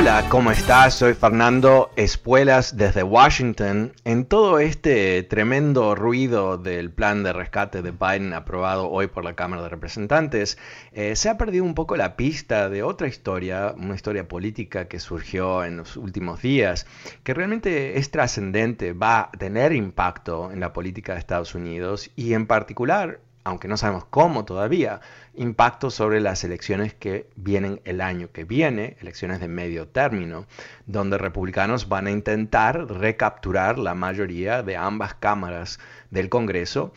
Hola, ¿cómo estás? Soy Fernando Espuelas desde Washington. En todo este tremendo ruido del plan de rescate de Biden aprobado hoy por la Cámara de Representantes, eh, se ha perdido un poco la pista de otra historia, una historia política que surgió en los últimos días, que realmente es trascendente, va a tener impacto en la política de Estados Unidos y en particular aunque no sabemos cómo todavía, impacto sobre las elecciones que vienen el año que viene, elecciones de medio término, donde republicanos van a intentar recapturar la mayoría de ambas cámaras del Congreso.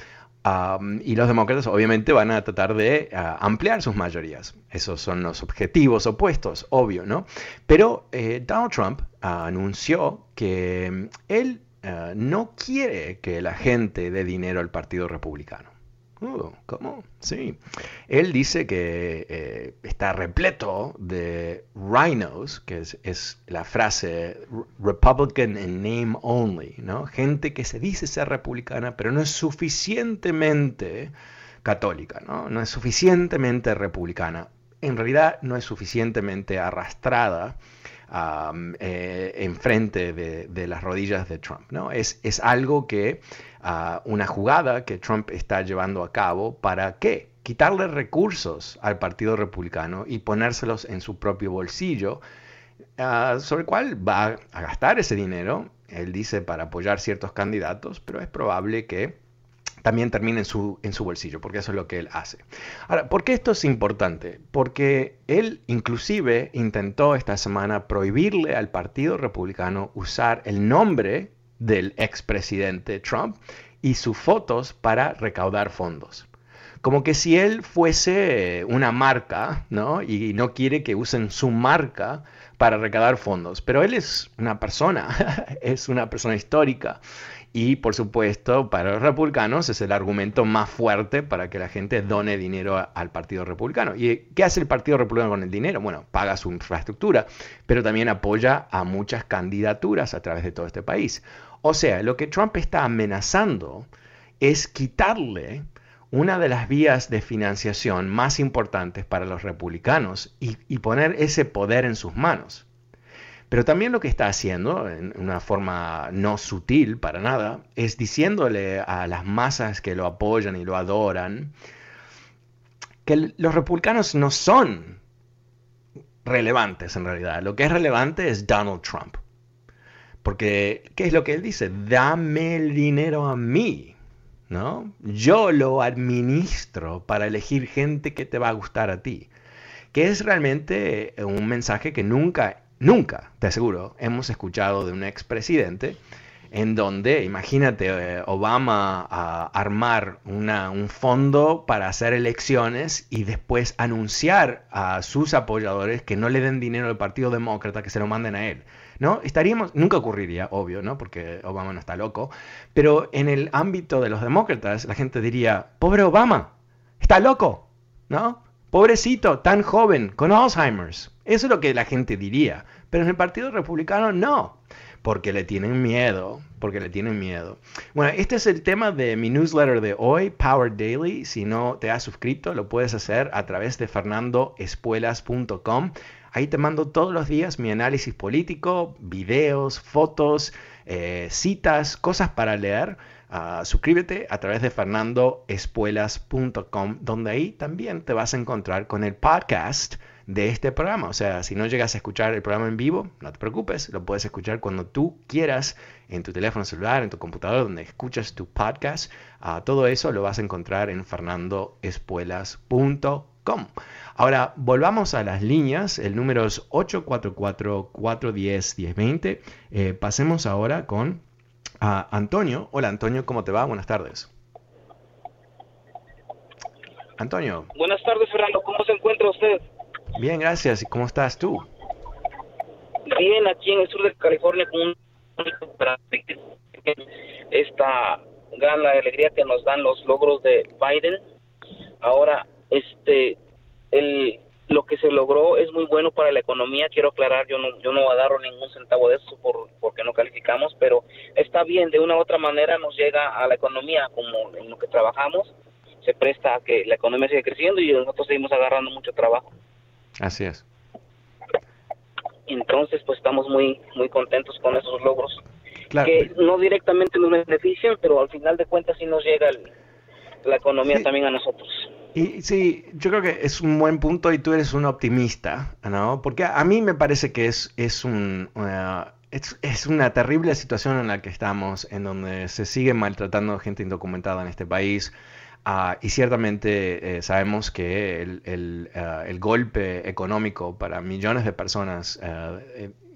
y los demócratas obviamente van a tratar de ah, ampliar sus mayorías. Esos son los objetivos opuestos, obvio, ¿no? Pero eh, Donald Trump anunció que él ah, no quiere que la gente dé dinero al Partido Republicano. ¿Cómo? Sí. Él dice que eh, está repleto de rhinos, que es, la frase Republican in name only, ¿no? Gente que se dice ser republicana, pero no es suficientemente católica, ¿no? No es suficientemente republicana. En realidad no es suficientemente arrastrada eh, enfrente de, las rodillas de Trump. ¿no? Es, es algo que, ah, una jugada que Trump está llevando a cabo para qué? Quitarle recursos al Partido Republicano y ponérselos en su propio bolsillo, ah, sobre el cual va a gastar ese dinero, él dice, para apoyar ciertos candidatos, pero es probable que también termine en su, en su bolsillo, porque eso es lo que él hace. Ahora, ¿por qué esto es importante? Porque él inclusive intentó esta semana prohibirle al Partido Republicano usar el nombre del expresidente Trump y sus fotos para recaudar fondos. Como que si él fuese una marca, ¿no? Y no quiere que usen su marca para recaudar fondos. Pero él es una persona, es una persona histórica y por supuesto, para los republicanos es el argumento más fuerte para que la gente done dinero al Partido Republicano. ¿Y qué hace el Partido Republicano con el dinero? Bueno, paga su infraestructura, pero también apoya a muchas candidaturas a través de todo este país. O sea, lo que Trump está amenazando es quitarle una de las vías de financiación más importantes para los republicanos y, y poner ese poder en sus manos. Pero también lo que está haciendo, en una forma no sutil para nada, es diciéndole a las masas que lo apoyan y lo adoran que los republicanos no son relevantes en realidad. Lo que es relevante es Donald Trump. Porque, ¿qué es lo que él dice? Dame el dinero a mí. ¿no? Yo lo administro para elegir gente que te va a gustar a ti. Que es realmente un mensaje que nunca Nunca, te aseguro, hemos escuchado de un expresidente en donde, imagínate, eh, Obama a armar un fondo para hacer elecciones y después anunciar a sus apoyadores que no le den dinero al Partido Demócrata, que se lo manden a él. ¿No? Estaríamos, nunca ocurriría, obvio, ¿no? Porque Obama no está loco, pero en el ámbito de los demócratas, la gente diría, pobre Obama, está loco, ¿no? Pobrecito, tan joven, con Alzheimer's. Eso es lo que la gente diría. Pero en el Partido Republicano no, porque le tienen miedo, porque le tienen miedo. Bueno, este es el tema de mi newsletter de hoy, Power Daily. Si no te has suscrito, lo puedes hacer a través de fernandoespuelas.com. Ahí te mando todos los días mi análisis político, videos, fotos, eh, citas, cosas para leer, uh, suscríbete a través de fernandoespuelas.com, donde ahí también te vas a encontrar con el podcast de este programa. O sea, si no llegas a escuchar el programa en vivo, no te preocupes, lo puedes escuchar cuando tú quieras en tu teléfono celular, en tu computador, donde escuchas tu podcast. Todo eso lo vas a encontrar en fernandoespuelas.com. Ahora, volvamos a las líneas. El número es 844-410-1020. Eh, pasemos ahora con uh, Antonio. Hola, Antonio, ¿cómo te va? Buenas tardes. Antonio. Buenas tardes, Fernando. ¿Cómo se? Bien, gracias. ¿Y cómo estás tú? Bien, aquí en el sur de California con un esta gran alegría que nos dan los logros de Biden. Ahora, este, el, lo que se logró es muy bueno para la economía. Quiero aclarar, yo no, yo no agarro ningún centavo de eso por, porque no calificamos, pero está bien, de una u otra manera nos llega a la economía como en lo que trabajamos, se presta a que la economía siga creciendo y nosotros seguimos agarrando mucho trabajo. Así es. Entonces, pues estamos muy muy contentos con esos logros. Que no directamente nos benefician, pero al final de cuentas sí nos llega la economía también a nosotros. Y sí, yo creo que es un buen punto y tú eres un optimista, ¿no? Porque a mí me parece que es, es un... es, es, una terrible situación en la que estamos, en donde se sigue maltratando gente indocumentada en este país. Uh, y ciertamente eh, sabemos que el, el, uh, el, golpe económico para millones de personas uh,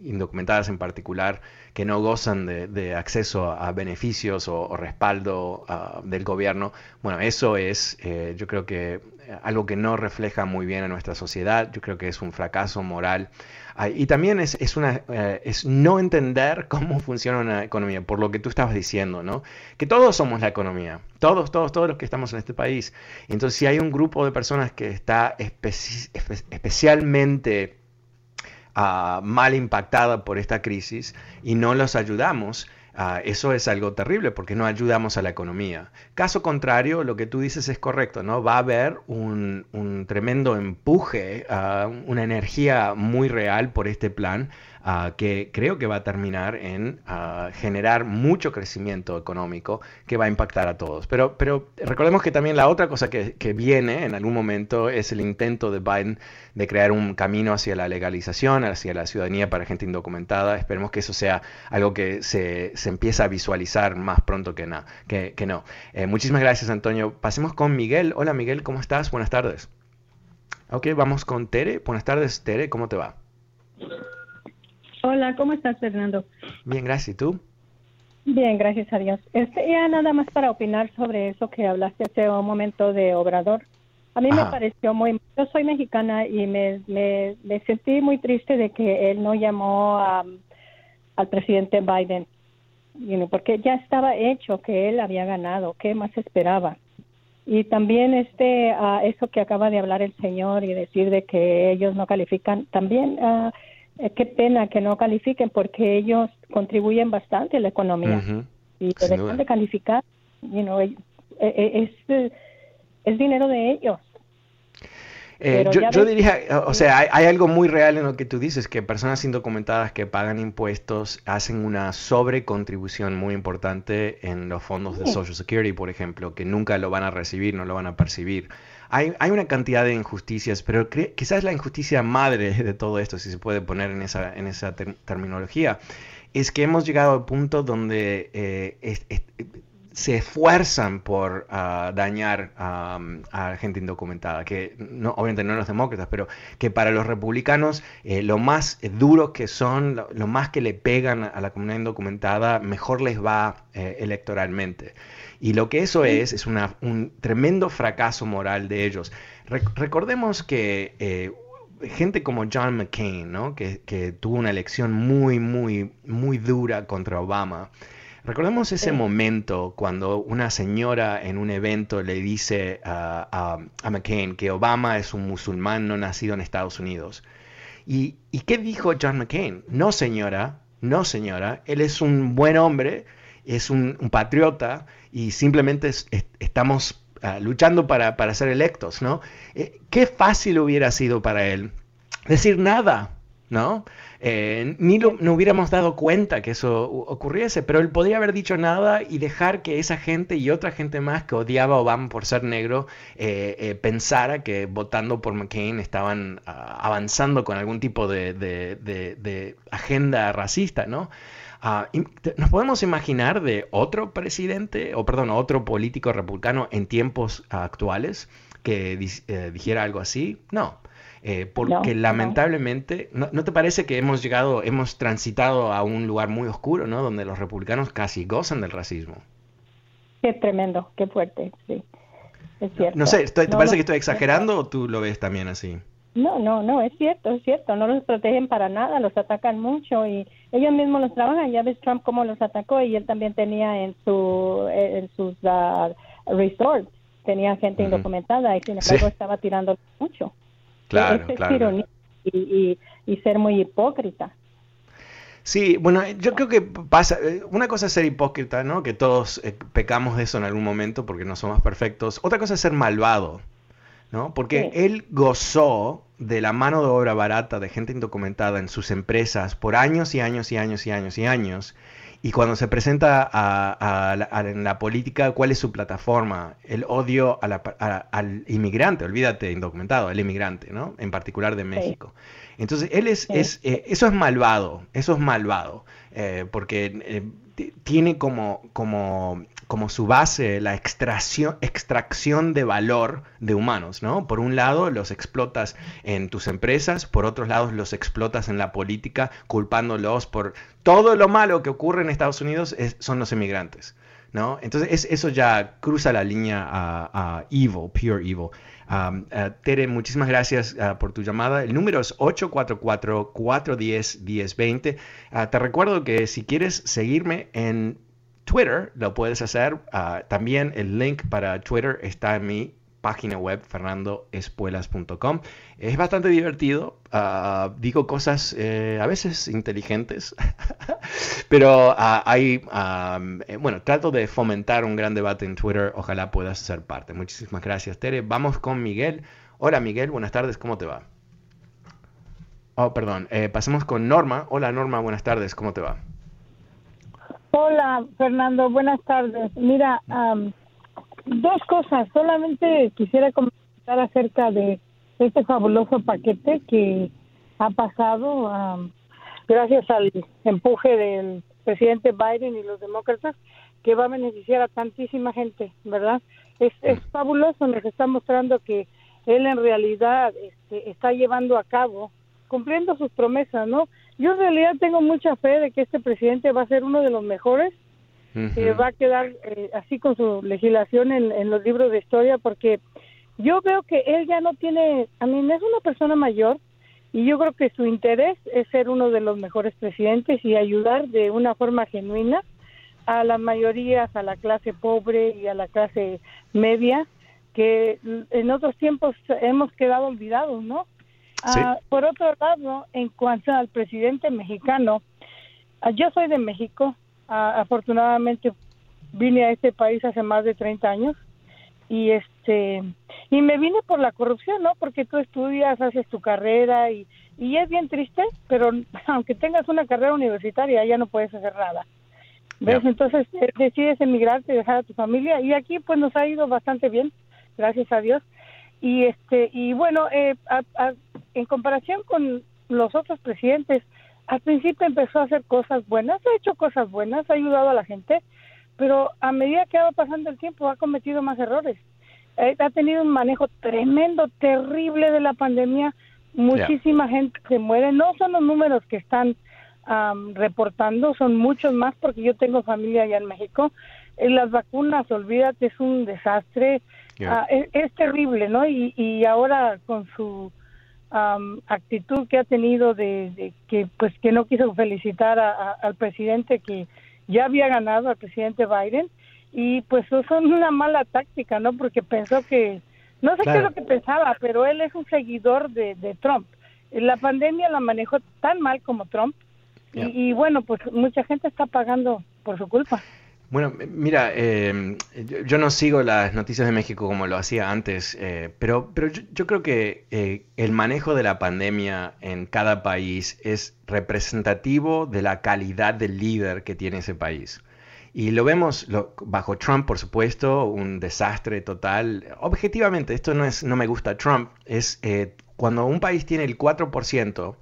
indocumentadas en particular que no gozan de, acceso a beneficios o, o respaldo del gobierno, bueno, eso es eh, yo creo que algo que no refleja muy bien a nuestra sociedad, yo creo que es un fracaso moral. Y también es, es, una, eh, es no entender cómo funciona una economía, por lo que tú estabas diciendo, ¿no? Que todos somos la economía, todos, todos, todos los que estamos en este país. Entonces, si hay un grupo de personas que está especi especialmente uh, mal impactada por esta crisis y no los ayudamos, Uh, eso es algo terrible porque no ayudamos a la economía. Caso contrario, lo que tú dices es correcto, ¿no? Va a haber un, un tremendo empuje, uh, una energía muy real por este plan uh, que creo que va a terminar en generar mucho crecimiento económico que va a impactar a todos. Pero, pero recordemos que también la otra cosa que, que viene en algún momento es el intento de Biden de crear un camino hacia la legalización, hacia la ciudadanía para gente indocumentada. Esperemos que eso sea algo que se, se empieza a visualizar más pronto que, na, que, que no. Eh, muchísimas gracias, Antonio. Pasemos con Miguel. Hola, Miguel, ¿cómo estás? Buenas tardes. Ok, vamos con Tere. Buenas tardes, Tere, ¿cómo te va? Hola, ¿cómo estás, Fernando? Bien, gracias. ¿Y tú? Bien, gracias a Dios. Este, ya nada más para opinar sobre eso que hablaste hace un momento de Obrador. A mí Ajá. me pareció muy... Yo soy mexicana y me, me, me sentí muy triste de que él no llamó a, al presidente Biden, you know, porque ya estaba hecho que él había ganado. ¿Qué más esperaba? Y también este uh, eso que acaba de hablar el señor y decir de que ellos no califican, también uh, qué pena que no califiquen porque ellos contribuyen bastante a la economía uh -huh. y deben de calificar. You know, es, es, es dinero de ellos. Eh, yo, yo diría, o sea, hay, hay, algo muy real en lo que tú dices, que personas indocumentadas que pagan impuestos hacen una sobrecontribución muy importante en los fondos de Social Security, por ejemplo, que nunca lo van a recibir, no lo van a percibir. Hay, hay una cantidad de injusticias, pero quizás la injusticia madre de todo esto, si se puede poner en esa, en esa ter terminología, es que hemos llegado al punto donde eh, se esfuerzan por uh, dañar um, a gente indocumentada, que no, obviamente no los demócratas, pero que para los republicanos eh, lo más duros que son, lo, lo, más que le pegan a la comunidad indocumentada, mejor les va eh, electoralmente. Y lo que eso es, es una, un tremendo fracaso moral de ellos. Re recordemos que eh, gente como John McCain, ¿no? que, que tuvo una elección muy, muy, muy dura contra Obama, Recordemos ese momento cuando una señora en un evento le dice a, a, a, McCain que Obama es un musulmán no nacido en Estados Unidos. ¿Y, ¿Y qué dijo John McCain? No, señora, no, señora, él es un buen hombre, es un, un patriota y simplemente es, es, estamos uh, luchando para, para, ser electos, ¿no? Eh, qué fácil hubiera sido para él decir nada, ¿no? Eh, ni lo, no hubiéramos dado cuenta que eso ocurriese, pero él podría haber dicho nada y dejar que esa gente y otra gente más que odiaba a Obama por ser negro eh, eh, pensara que votando por McCain estaban ah, avanzando con algún tipo de, agenda racista, ¿no? Ah, ¿Nos podemos imaginar de otro presidente, o perdón, otro político republicano en tiempos actuales que dijera algo así? No. Eh, porque lamentablemente, no. te parece que hemos llegado, hemos transitado a un lugar muy oscuro, ¿no? Donde los republicanos casi gozan del racismo. Qué tremendo, qué fuerte, sí. Es cierto. No, sé, ¿te parece que estoy exagerando o tú lo ves también así? No, no, no, es cierto, es cierto. No los protegen para nada, los atacan mucho y ellos mismos los trabajan. Ya ves Trump cómo los atacó y él también tenía en su en sus uh, resorts tenía gente indocumentada y sin embargo estaba tirando mucho. Claro, claro. Y, ser muy hipócrita. Sí, bueno, yo creo que pasa, eh, una cosa es ser hipócrita, ¿no? Que todos eh, pecamos de eso en algún momento porque no somos perfectos. Otra cosa es ser malvado, ¿no? Porque él gozó de la mano de obra barata de gente indocumentada en sus empresas por años y años y años y años y años. Y cuando se presenta en la política, ¿cuál es su plataforma? El odio al inmigrante, olvídate, indocumentado, el inmigrante, ¿no? En particular de México. Entonces, él es, es eh, eso es malvado, eso es malvado, eh, porque eh, tiene como, como como su base la extracción, extracción de valor de humanos, ¿no? Por un lado los explotas en tus empresas, por otros lados los explotas en la política, culpándolos por todo lo malo que ocurre en Estados Unidos son los inmigrantes, Entonces eso ya cruza la línea a, evil, pure evil. Um, uh, Tere, muchísimas gracias uh, por tu llamada. El número es 844-410-1020. Uh, te recuerdo que si quieres seguirme en Twitter lo puedes hacer. También el link para Twitter está en mi página web fernandoespuelas.com. Es bastante divertido. Ah, digo cosas eh, a veces inteligentes, pero uh, hay, eh, bueno, trato de fomentar un gran debate en Twitter. Ojalá puedas ser parte. Muchísimas gracias, Tere. Vamos con Miguel. Hola, Miguel. Buenas tardes. ¿Cómo te va? Oh, perdón. Eh, con Norma. Hola, Norma. Buenas tardes. ¿Cómo te va? Hola, Fernando, buenas tardes. Mira, dos cosas. Solamente quisiera comentar acerca de este fabuloso paquete que ha pasado gracias al empuje del presidente Biden y los demócratas que va a beneficiar a tantísima gente, ¿verdad? Es, es fabuloso, nos está mostrando que él en realidad este, está llevando a cabo, cumpliendo sus promesas, ¿no? Yo en realidad tengo mucha fe de que este presidente va a ser uno de los mejores, que va a quedar eh, así con su legislación en, los libros de historia, porque yo veo que él ya no tiene, a mí es una persona mayor y yo creo que su interés es ser uno de los mejores presidentes y ayudar de una forma genuina a las mayorías, a la clase pobre y a la clase media, que en otros tiempos hemos quedado olvidados, ¿no? Ah, por otro lado, en cuanto al presidente mexicano, ah, yo soy de México, ah, afortunadamente vine a este país hace más de 30 años y este y me vine por la corrupción, ¿no? Porque tú estudias, haces tu carrera y, y es bien triste, pero aunque tengas una carrera universitaria ya no puedes hacer nada. ¿Ves? Entonces eh, decides emigrarte, dejar a tu familia y aquí pues nos ha ido bastante bien, gracias a Dios. Y este y bueno, eh, en comparación con los otros presidentes, al principio empezó a hacer cosas buenas, ha hecho cosas buenas, ha ayudado a la gente, pero a medida que va pasando el tiempo ha cometido más errores. Eh, ha tenido un manejo tremendo, terrible de la pandemia. Muchísima gente se muere. No son los números que están reportando, son muchos más porque yo tengo familia allá en México. En las vacunas, olvídate, es un desastre. Ah, es, terrible, ¿no? Y, y ahora con su actitud que ha tenido de, que pues que no quiso felicitar al presidente que ya había ganado al presidente Biden. Y pues eso es una mala táctica no porque pensó que no sé qué es lo que pensaba pero él es un seguidor de, Trump. La pandemia la manejó tan mal como Trump. Y, y, bueno pues mucha gente está pagando por su culpa Bueno, mira, em, yo, no sigo las noticias de México como lo hacía antes, eh, pero, pero yo, creo que eh, el manejo de la pandemia en cada país es representativo de la calidad del líder que tiene ese país. Y lo vemos bajo Trump, por supuesto, un desastre total. Objetivamente, esto no es, no me gusta Trump, es eh, cuando un país tiene el 4%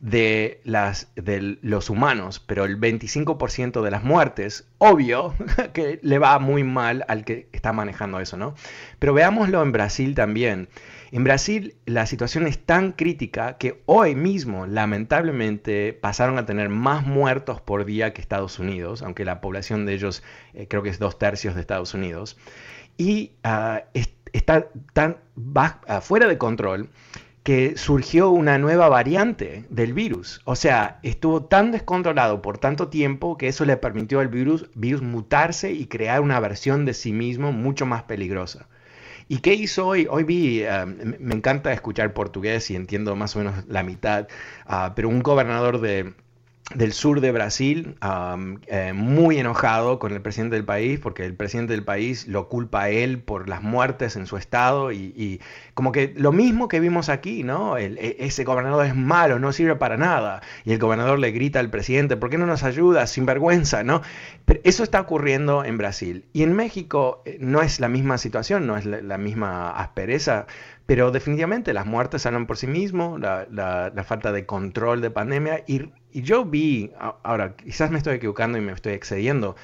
de, las, de los humanos, pero el 25% de las muertes, obvio que le va muy mal al que está manejando eso, ¿no? Pero veámoslo en Brasil también. En Brasil la situación es tan crítica que hoy mismo, lamentablemente, pasaron a tener más muertos por día que Estados Unidos, aunque la población de ellos eh, creo que es dos tercios de Estados Unidos. Y ah, está tan fuera de control que surgió una nueva variante del virus. O sea, estuvo tan descontrolado por tanto tiempo que eso le permitió al virus, virus mutarse y crear una versión de sí mismo mucho más peligrosa. ¿Y qué hizo hoy? Hoy vi, eh, me encanta escuchar portugués y entiendo más o menos la mitad, ah, pero un gobernador de, del sur de Brasil, eh, muy enojado con el presidente del país, porque el presidente del país lo culpa a él por las muertes en su estado y, como que lo mismo que vimos aquí, ¿no? E, ese gobernador es malo, no sirve para nada. Y el gobernador le grita al presidente, ¿por qué no nos ayuda? Sin vergüenza, ¿no? Pero eso está ocurriendo en Brasil. Y en México eh, no es la misma situación, no es la misma aspereza, pero definitivamente las muertes salen por sí mismos, la, falta de control de pandemia. Y, y, yo vi, ahora quizás me estoy equivocando y me estoy excediendo,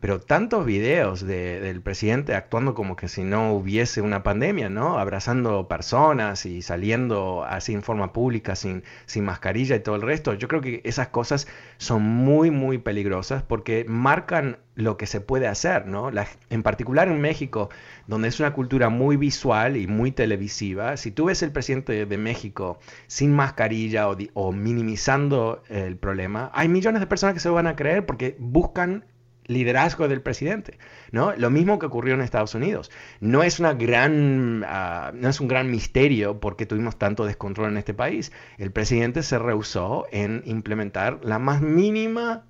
pero tantos videos del presidente actuando como que si no hubiese una pandemia, ¿no? Abrazando personas y saliendo así en forma pública sin, sin mascarilla y todo el resto. Yo creo que esas cosas son muy, muy peligrosas porque marcan lo que se puede hacer, ¿no? en particular en México, donde es una cultura muy visual y muy televisiva, si tú ves el presidente de México sin mascarilla o, o minimizando el problema, hay millones de personas que se van a creer porque buscan liderazgo del presidente, ¿no? Lo mismo que ocurrió en Estados Unidos. No es una gran, ah, no es un gran misterio porque tuvimos tanto descontrol en este país. El presidente se rehusó en implementar la más mínima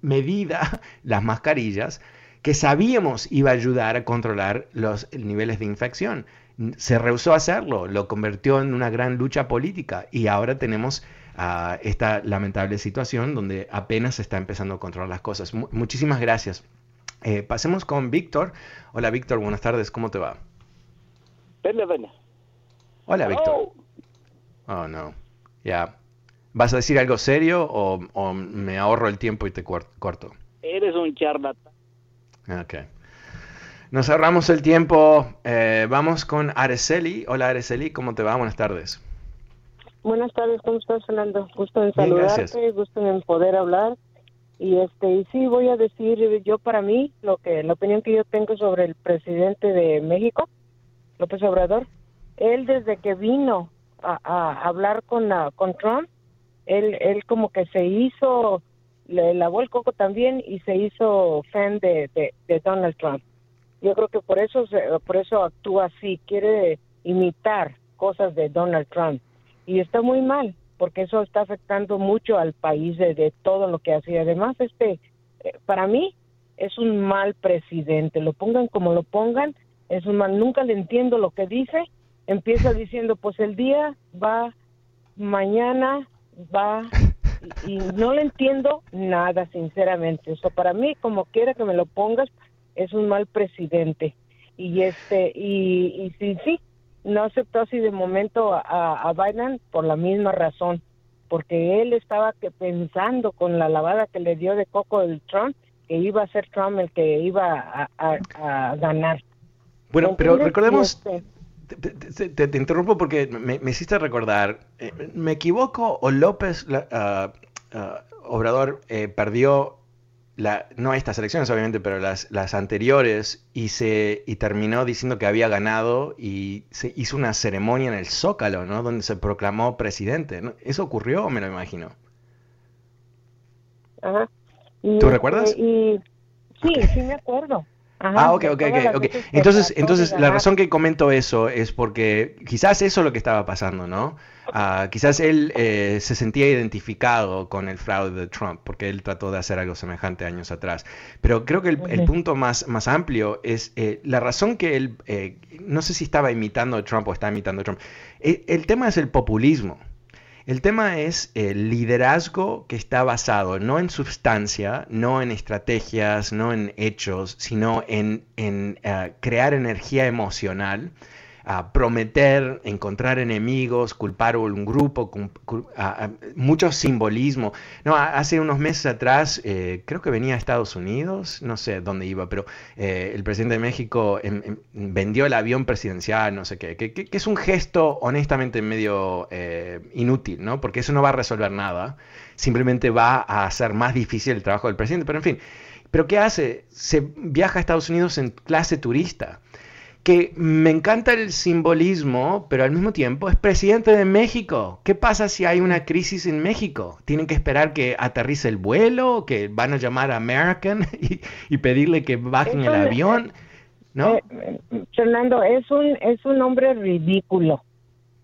medida, las mascarillas, que sabíamos iba a ayudar a controlar los niveles de infección. Se rehusó a hacerlo, lo convirtió en una gran lucha política y ahora tenemos a esta lamentable situación donde apenas se está empezando a controlar las cosas. muchísimas gracias. Eh, pasemos con Víctor. Hola Víctor, buenas tardes, ¿cómo te va? Hola Víctor. Oh no, ya. ¿Vas a decir algo serio o, me ahorro el tiempo y te corto? Eres un charlatán. Ok. Nos ahorramos el tiempo. Eh, vamos con Araceli. Hola Araceli, ¿cómo te va? Buenas tardes. Buenas tardes, ¿cómo estás, Fernando? Gusto en saludarte, gusto en poder hablar. Y este, y sí, voy a decir yo para mí lo que la opinión que yo tengo sobre el presidente de México, López Obrador. Él desde que vino a, hablar con, con Trump, él, él como que se hizo, le lavó el coco también y se hizo fan de, de, Donald Trump. Yo creo que por eso, por eso actúa así, quiere imitar cosas de Donald Trump y está muy mal porque eso está afectando mucho al país de, todo lo que hace. Además, este, eh, para mí es un mal presidente. Lo pongan como lo pongan, es un mal. Nunca le entiendo lo que dice. Empieza diciendo, pues el día va, mañana va, y, no le entiendo nada, sinceramente. Eso para mí, como quiera que me lo pongas, es un mal presidente. Y este, y, y sí, sí, no aceptó así de momento a, Biden por la misma razón, porque él estaba que pensando con la lavada que le dio de coco el Trump que iba a ser Trump el que iba a, ganar. Bueno, pero recordemos, este, te, interrumpo porque me, hiciste recordar, eh, ¿me equivoco o López ah, Obrador eh, perdió no estas elecciones obviamente, pero las, las anteriores, y, se, y terminó diciendo que había ganado y se hizo una ceremonia en el Zócalo, ¿no? Donde se proclamó presidente. ¿Eso ocurrió? Me lo imagino. Ajá. ¿Tú recuerdas? Y, sí, sí me acuerdo. Ah, ok, ok, ok. Entonces, entonces la razón que comento eso es porque quizás eso es lo que estaba pasando, ¿no? Ah, quizás él eh, se sentía identificado con el fraude de Trump, porque él trató de hacer algo semejante años atrás. Pero creo que el, punto más, más amplio es eh, la razón que él, eh, no sé si estaba imitando a Trump o está imitando a Trump, el tema es el populismo. El tema es el liderazgo que está basado no en sustancia, no en estrategias, no en hechos, sino en, crear energía emocional a prometer, encontrar enemigos, culpar a un grupo, mucho simbolismo. No, hace unos meses atrás, eh, creo que venía a Estados Unidos, no sé dónde iba, pero eh, el presidente de México em, em, vendió el avión presidencial, no sé qué, que, es un gesto honestamente medio eh, inútil, ¿no? Porque eso no va a resolver nada, simplemente va a hacer más difícil el trabajo del presidente, pero en fin. ¿Pero qué hace? Se viaja a Estados Unidos en clase turista que me encanta el simbolismo, pero al mismo tiempo es presidente de México. ¿Qué pasa si hay una crisis en México? ¿Tienen que esperar que aterrice el vuelo? ¿Que van a llamar a American y, pedirle que bajen el avión? ¿No? Eh, Fernando, es un, es un hombre ridículo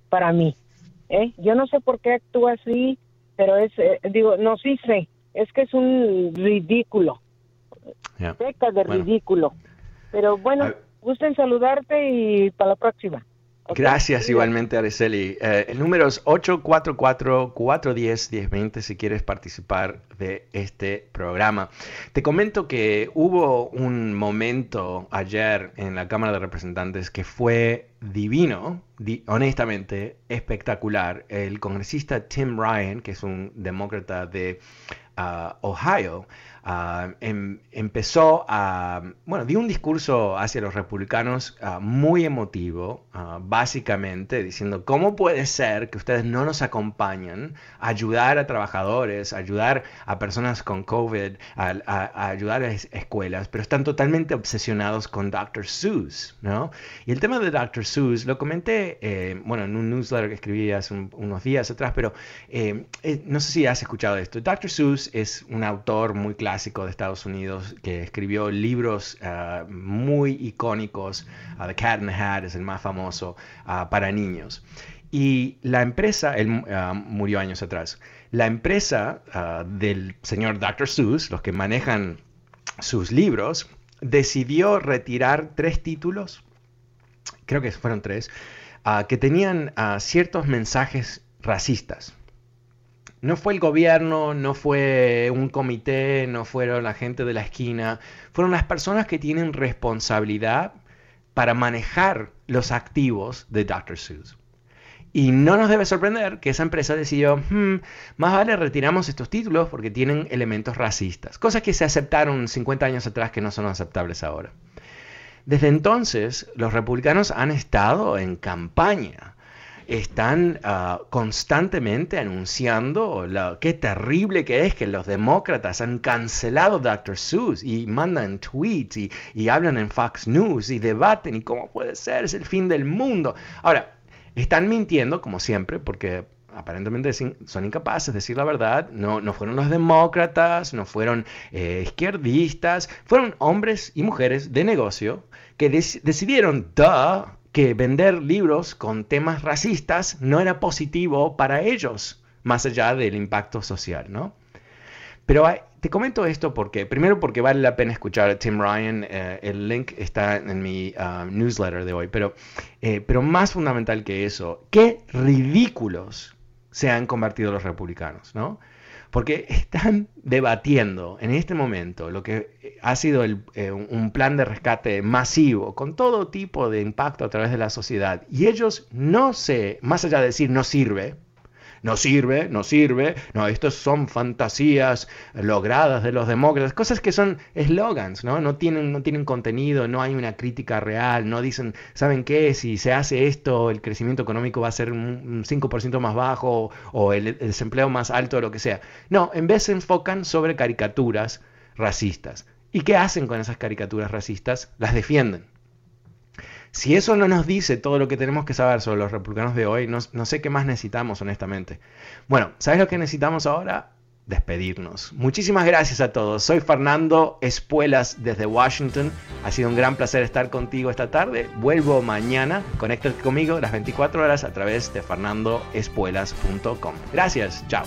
para mí. ¿eh? Yo no sé por qué actúa así, pero es, eh, digo, no, sí sé, es que es un ridículo. Peca de ridículo. Pero bueno gusto en saludarte y para la próxima. Gracias igualmente, Araceli. Eh, el número es 844-410-1020 si quieres participar de este programa. Te comento que hubo un momento ayer en la Cámara de Representantes que fue divino, honestamente espectacular. El congresista Tim Ryan, que es un demócrata de ah, Ohio, Ah, em, empezó a, bueno, dio un discurso hacia los republicanos ah, muy emotivo, ah, básicamente diciendo, ¿cómo puede ser que ustedes no nos acompañan a ayudar a trabajadores, a ayudar a personas con COVID, a, ayudar a escuelas, pero están totalmente obsesionados con Dr. Seuss, ¿no? Y el tema de Dr. Seuss lo comenté, eh, bueno, en un newsletter que escribí hace unos días atrás, pero eh, eh, no sé si has escuchado esto. Dr. Seuss es un autor muy clásico de Estados Unidos que escribió libros ah, muy icónicos. Uh, the Cat in the Hat es el más famoso ah, para niños. Y la empresa, él murió años atrás, la empresa del señor Dr. Seuss, los que manejan sus libros, decidió retirar tres títulos, creo que fueron tres, que tenían ciertos mensajes racistas. No fue el gobierno, no fue un comité, no fueron la gente de la esquina, fueron las personas que tienen responsabilidad para manejar los activos de Dr. Seuss. Y no nos debe sorprender que esa empresa decidió, hmm, más vale retiramos estos títulos porque tienen elementos racistas, cosas que se aceptaron 50 años atrás que no son aceptables ahora. Desde entonces, los republicanos han estado en campaña están ah, constantemente anunciando lo, qué terrible que es que los demócratas han cancelado Dr. Seuss y mandan tweets y, y hablan en Fox News y debaten y cómo puede ser, es el fin del mundo. Ahora, están mintiendo como siempre porque aparentemente son incapaces de decir la verdad, no, no fueron los demócratas, no fueron eh, izquierdistas, fueron hombres y mujeres de negocio que decidieron, duh, que vender libros con temas racistas no era positivo para ellos, más allá del impacto social, ¿no? Pero te comento esto porque, primero porque vale la pena escuchar a Tim Ryan, eh, el link está en mi uh, newsletter de hoy, pero, eh, pero más fundamental que eso, qué ridículos se han convertido los republicanos, ¿no? Porque están debatiendo en este momento lo que ha sido eh, un plan de rescate masivo con todo tipo de impacto a través de la sociedad. Y ellos no se, más allá de decir no sirve, no sirve, no sirve, no, estos son fantasías logradas de los demócratas, cosas que son eslogans, ¿no? No tienen, no tienen contenido, no hay una crítica real, no dicen, ¿saben qué? Si se hace esto, el crecimiento económico va a ser un 5% más bajo o el, el desempleo más alto o lo que sea. No, en vez se enfocan sobre caricaturas racistas. ¿Y qué hacen con esas caricaturas racistas? Las defienden. Si eso no nos dice todo lo que tenemos que saber sobre los republicanos de hoy, no, sé qué más necesitamos, honestamente. Bueno, ¿sabes lo que necesitamos ahora? despedirnos. Muchísimas gracias a todos. Soy Fernando Espuelas desde Washington. Ha sido un gran placer estar contigo esta tarde. Vuelvo mañana. Conéctate conmigo las 24 horas a través de fernandoespuelas.com. Gracias. Chao.